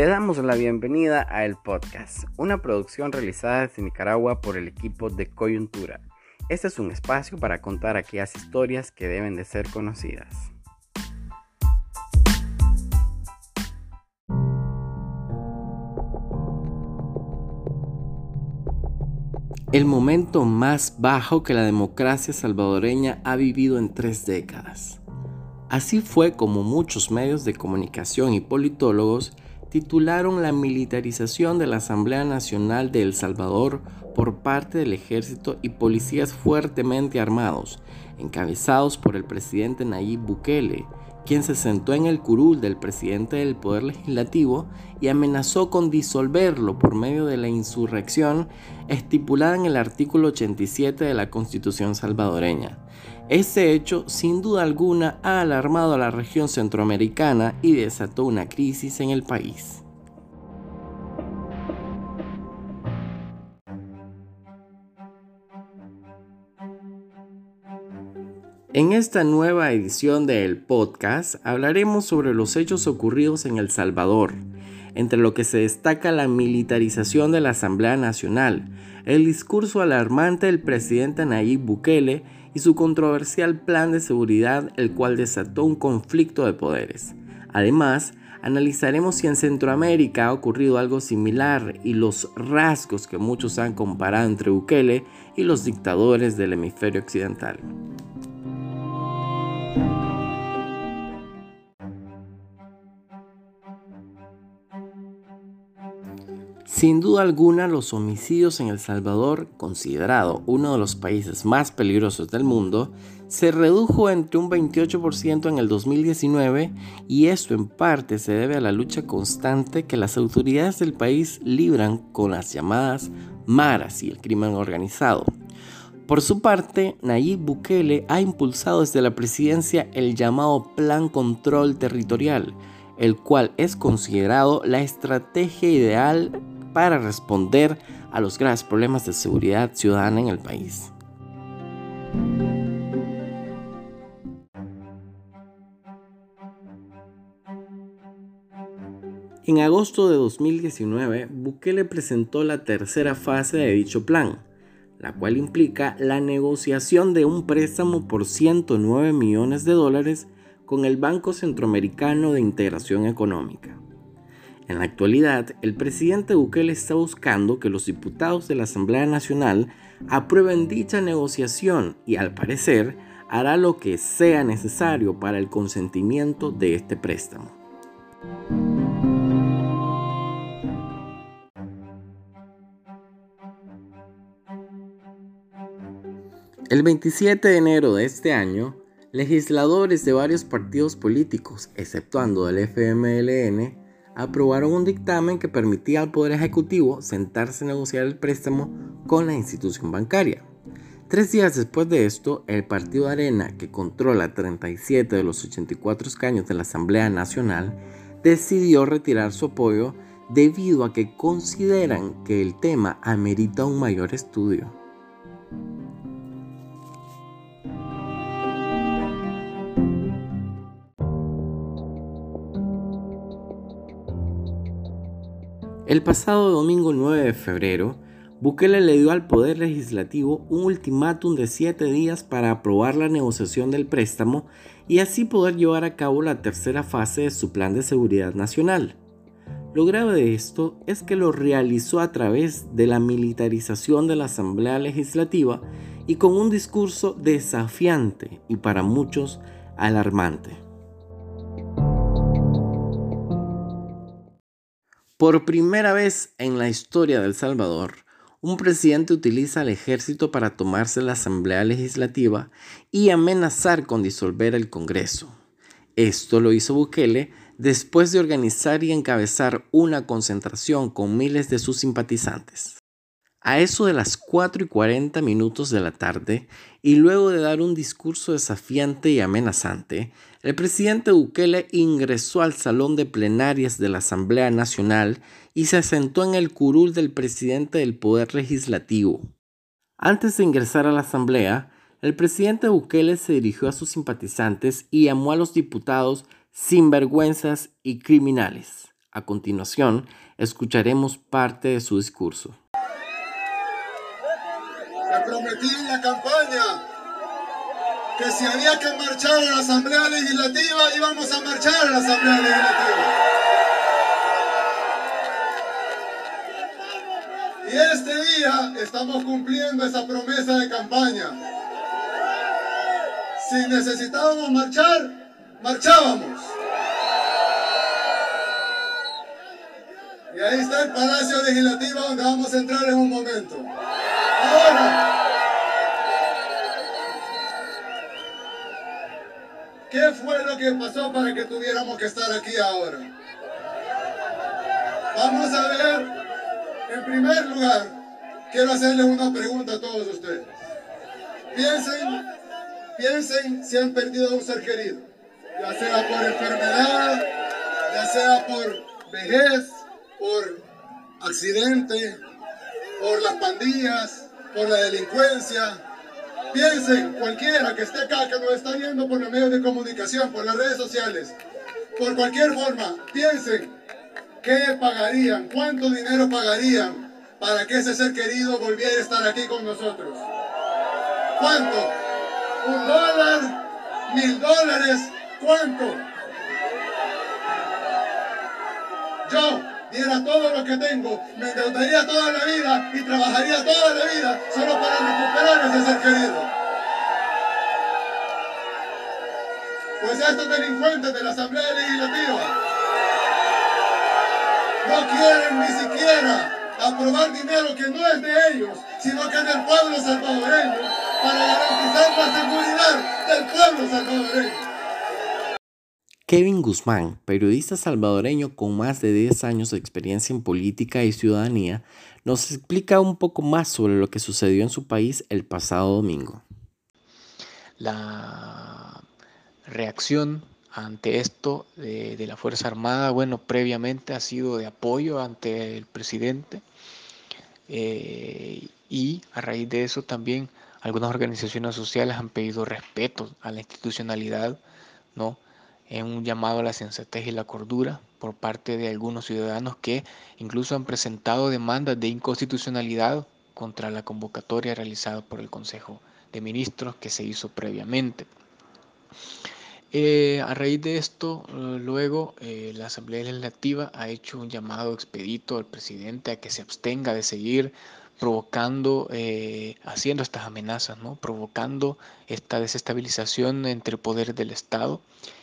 Te damos la bienvenida a El Podcast, una producción realizada desde Nicaragua por el equipo de Coyuntura. Este es un espacio para contar aquellas historias que deben de ser conocidas. El momento más bajo que la democracia salvadoreña ha vivido en tres décadas. Así fue como muchos medios de comunicación y politólogos titularon la militarización de la Asamblea Nacional de El Salvador por parte del ejército y policías fuertemente armados, encabezados por el presidente Nayib Bukele, quien se sentó en el curul del presidente del Poder Legislativo y amenazó con disolverlo por medio de la insurrección estipulada en el artículo 87 de la Constitución salvadoreña. Este hecho, sin duda alguna, ha alarmado a la región centroamericana y desató una crisis en el país. En esta nueva edición del podcast hablaremos sobre los hechos ocurridos en El Salvador, entre lo que se destaca la militarización de la Asamblea Nacional, el discurso alarmante del presidente Nayib Bukele y su controversial plan de seguridad, el cual desató un conflicto de poderes. Además, analizaremos si en Centroamérica ha ocurrido algo similar y los rasgos que muchos han comparado entre Bukele y los dictadores del hemisferio occidental. Sin duda alguna, los homicidios en El Salvador, considerado uno de los países más peligrosos del mundo, se redujo entre un 28% en el 2019 y esto en parte se debe a la lucha constante que las autoridades del país libran con las llamadas maras y el crimen organizado. Por su parte, Nayib Bukele ha impulsado desde la presidencia el llamado Plan Control Territorial, el cual es considerado la estrategia ideal para responder a los graves problemas de seguridad ciudadana en el país. En agosto de 2019, Bukele presentó la tercera fase de dicho plan, la cual implica la negociación de un préstamo por 109 millones de dólares con el Banco Centroamericano de Integración Económica. En la actualidad, el presidente Bukele está buscando que los diputados de la Asamblea Nacional aprueben dicha negociación y al parecer hará lo que sea necesario para el consentimiento de este préstamo. El 27 de enero de este año, legisladores de varios partidos políticos, exceptuando el FMLN, aprobaron un dictamen que permitía al Poder Ejecutivo sentarse a negociar el préstamo con la institución bancaria. Tres días después de esto, el Partido Arena, que controla 37 de los 84 escaños de la Asamblea Nacional, decidió retirar su apoyo debido a que consideran que el tema amerita un mayor estudio. El pasado domingo 9 de febrero, Bukele le dio al Poder Legislativo un ultimátum de 7 días para aprobar la negociación del préstamo y así poder llevar a cabo la tercera fase de su Plan de Seguridad Nacional. Lo grave de esto es que lo realizó a través de la militarización de la Asamblea Legislativa y con un discurso desafiante y para muchos alarmante. Por primera vez en la historia de El Salvador, un presidente utiliza al ejército para tomarse la Asamblea Legislativa y amenazar con disolver el Congreso. Esto lo hizo Bukele después de organizar y encabezar una concentración con miles de sus simpatizantes. A eso de las 4 y 40 minutos de la tarde, y luego de dar un discurso desafiante y amenazante, el presidente Bukele ingresó al salón de plenarias de la Asamblea Nacional y se sentó en el curul del presidente del Poder Legislativo. Antes de ingresar a la Asamblea, el presidente Bukele se dirigió a sus simpatizantes y llamó a los diputados sinvergüenzas y criminales. A continuación, escucharemos parte de su discurso. Me prometí en la campaña que si había que marchar a la Asamblea Legislativa, íbamos a marchar a la Asamblea Legislativa. Y este día estamos cumpliendo esa promesa de campaña. Si necesitábamos marchar, marchábamos. Y ahí está el Palacio Legislativo donde vamos a entrar en un momento. ¿Qué fue lo que pasó para que tuviéramos que estar aquí ahora? Vamos a ver, en primer lugar, quiero hacerles una pregunta a todos ustedes. Piensen, piensen si han perdido a un ser querido, ya sea por enfermedad, ya sea por vejez, por accidente, por las pandillas, por la delincuencia. Piensen, cualquiera que esté acá, que nos está viendo por los medios de comunicación, por las redes sociales, por cualquier forma, piensen qué pagarían, cuánto dinero pagarían para que ese ser querido volviera a estar aquí con nosotros. ¿Cuánto? ¿Un dólar? ¿Mil dólares? ¿Cuánto? Yo diera todo lo que tengo, me endeudaría toda la vida y trabajaría toda la vida solo para recuperar ese ser querido. Pues estos delincuentes de la Asamblea Legislativa no quieren ni siquiera aprobar dinero que no es de ellos, sino que es del pueblo salvadoreño, para garantizar la seguridad del pueblo salvadoreño. Kevin Guzmán, periodista salvadoreño con más de 10 años de experiencia en política y ciudadanía, nos explica un poco más sobre lo que sucedió en su país el pasado domingo. La reacción ante esto de, la Fuerza Armada, bueno, previamente ha sido de apoyo ante el presidente eh, y a raíz de eso también algunas organizaciones sociales han pedido respeto a la institucionalidad, ¿no? En un llamado a la sensatez y la cordura por parte de algunos ciudadanos que incluso han presentado demandas de inconstitucionalidad contra la convocatoria realizada por el Consejo de Ministros que se hizo previamente. Eh, a raíz de esto, eh, luego eh, la Asamblea Legislativa ha hecho un llamado expedito al presidente a que se abstenga de seguir provocando, haciendo estas amenazas, ¿no? provocando esta desestabilización entre poderes del Estado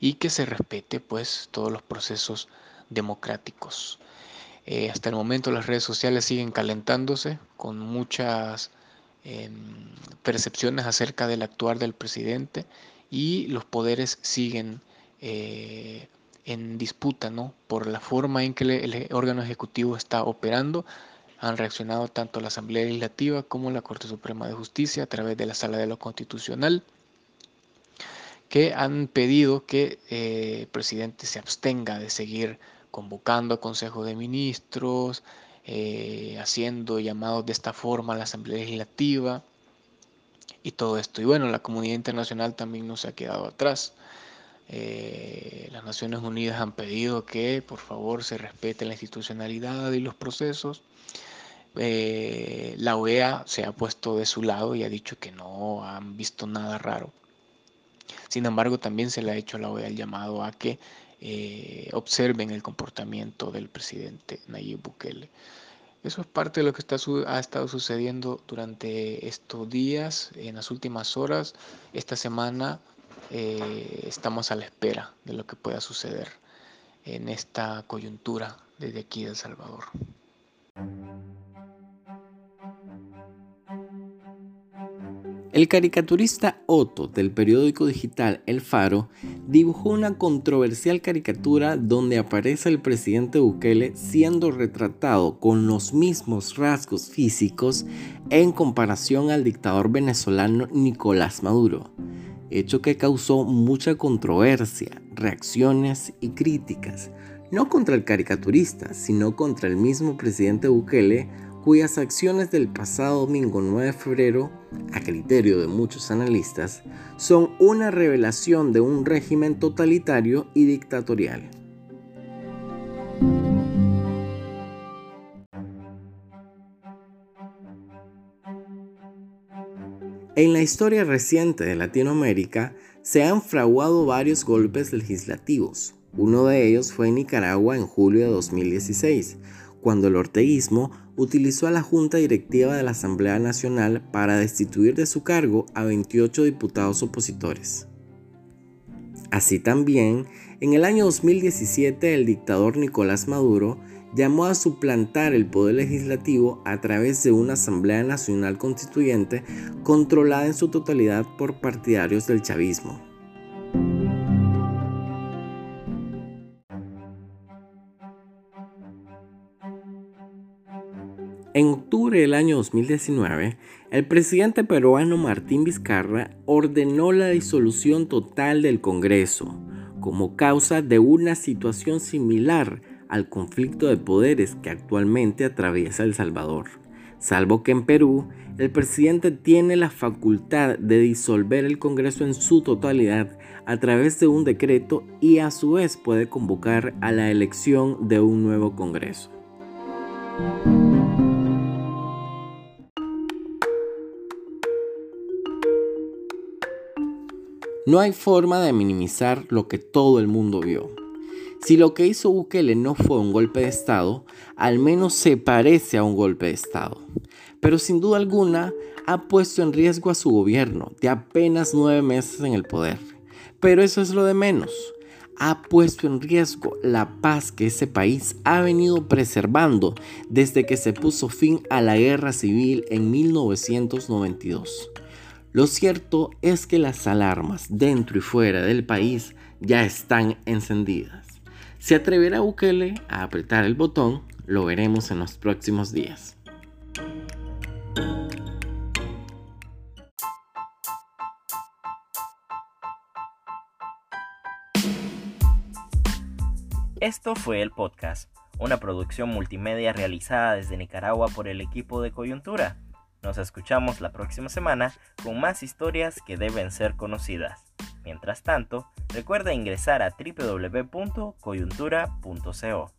y que se respete pues todos los procesos democráticos. Eh, hasta el momento las redes sociales siguen calentándose con muchas em, percepciones acerca del actuar del presidente y los poderes siguen eh, en disputa ¿no? por la forma en que el órgano ejecutivo está operando. Han reaccionado tanto la Asamblea Legislativa como la Corte Suprema de Justicia a través de la Sala de lo Constitucional que han pedido que eh, el presidente se abstenga de seguir convocando a Consejo de Ministros, eh, haciendo llamados de esta forma a la Asamblea Legislativa y todo esto. Y bueno, la comunidad internacional también no se ha quedado atrás. Eh, las Naciones Unidas han pedido que por favor se respete la institucionalidad y los procesos. la OEA se ha puesto de su lado y ha dicho que no han visto nada raro sin embargo, también se le ha hecho a la OEA el llamado a que eh, observen el comportamiento del presidente Nayib Bukele. Eso es parte de lo que está, ha estado sucediendo durante estos días, en las últimas horas. Esta semana eh, estamos a la espera de lo que pueda suceder en esta coyuntura desde aquí de El Salvador. El caricaturista Otto del periódico digital El Faro dibujó una controversial caricatura donde aparece el presidente Bukele siendo retratado con los mismos rasgos físicos en comparación al dictador venezolano Nicolás Maduro, hecho que causó mucha controversia, reacciones y críticas, no contra el caricaturista, sino contra el mismo presidente Bukele cuyas acciones del pasado domingo 9 de febrero, a criterio de muchos analistas, son una revelación de un régimen totalitario y dictatorial. En la historia reciente de Latinoamérica se han fraguado varios golpes legislativos. Uno de ellos fue en Nicaragua en julio de 2016, cuando el orteguismo utilizó a la Junta Directiva de la Asamblea Nacional para destituir de su cargo a 28 diputados opositores. Así también, en el año 2017 el dictador Nicolás Maduro llamó a suplantar el poder legislativo a través de una Asamblea Nacional Constituyente controlada en su totalidad por partidarios del chavismo. Octubre del año 2019, el presidente peruano Martín Vizcarra ordenó la disolución total del Congreso como causa de una situación similar al conflicto de poderes que actualmente atraviesa El Salvador, salvo que en Perú el presidente tiene la facultad de disolver el Congreso en su totalidad a través de un decreto y a su vez puede convocar a la elección de un nuevo Congreso. No hay forma de minimizar lo que todo el mundo vio. Si lo que hizo Bukele no fue un golpe de Estado, al menos se parece a un golpe de Estado. Pero sin duda alguna ha puesto en riesgo a su gobierno de apenas nueve meses en el poder. Pero eso es lo de menos. Ha puesto en riesgo la paz que ese país ha venido preservando desde que se puso fin a la guerra civil en 1992. Lo cierto es que las alarmas dentro y fuera del país ya están encendidas. ¿Se atreverá Bukele a apretar el botón? Lo veremos en los próximos días. Esto fue el podcast, una producción multimedia realizada desde Nicaragua por el equipo de Coyuntura. Nos escuchamos la próxima semana con más historias que deben ser conocidas. Mientras tanto, recuerda ingresar a www.coyuntura.co.